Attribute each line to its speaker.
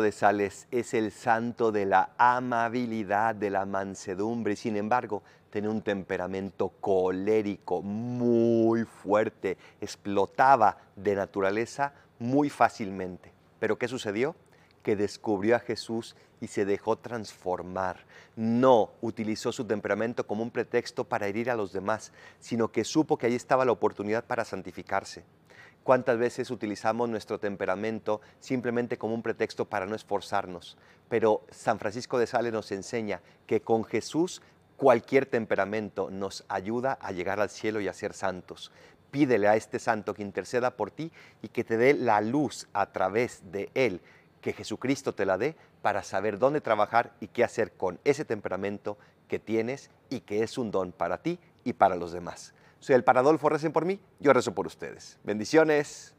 Speaker 1: De Sales es el santo de la amabilidad, de la mansedumbre, y sin embargo tenía un temperamento colérico muy fuerte, explotaba de naturaleza muy fácilmente. Pero ¿qué sucedió? Que descubrió a Jesús y se dejó transformar. No utilizó su temperamento como un pretexto para herir a los demás, sino que supo que ahí estaba la oportunidad para santificarse. ¿Cuántas veces utilizamos nuestro temperamento simplemente como un pretexto para no esforzarnos? Pero San Francisco de Sales nos enseña que con Jesús cualquier temperamento nos ayuda a llegar al cielo y a ser santos. Pídele a este santo que interceda por ti y que te dé la luz a través de él, que Jesucristo te la dé para saber dónde trabajar y qué hacer con ese temperamento que tienes y que es un don para ti y para los demás. Soy el Paradolfo, recen por mí, yo rezo por ustedes. Bendiciones.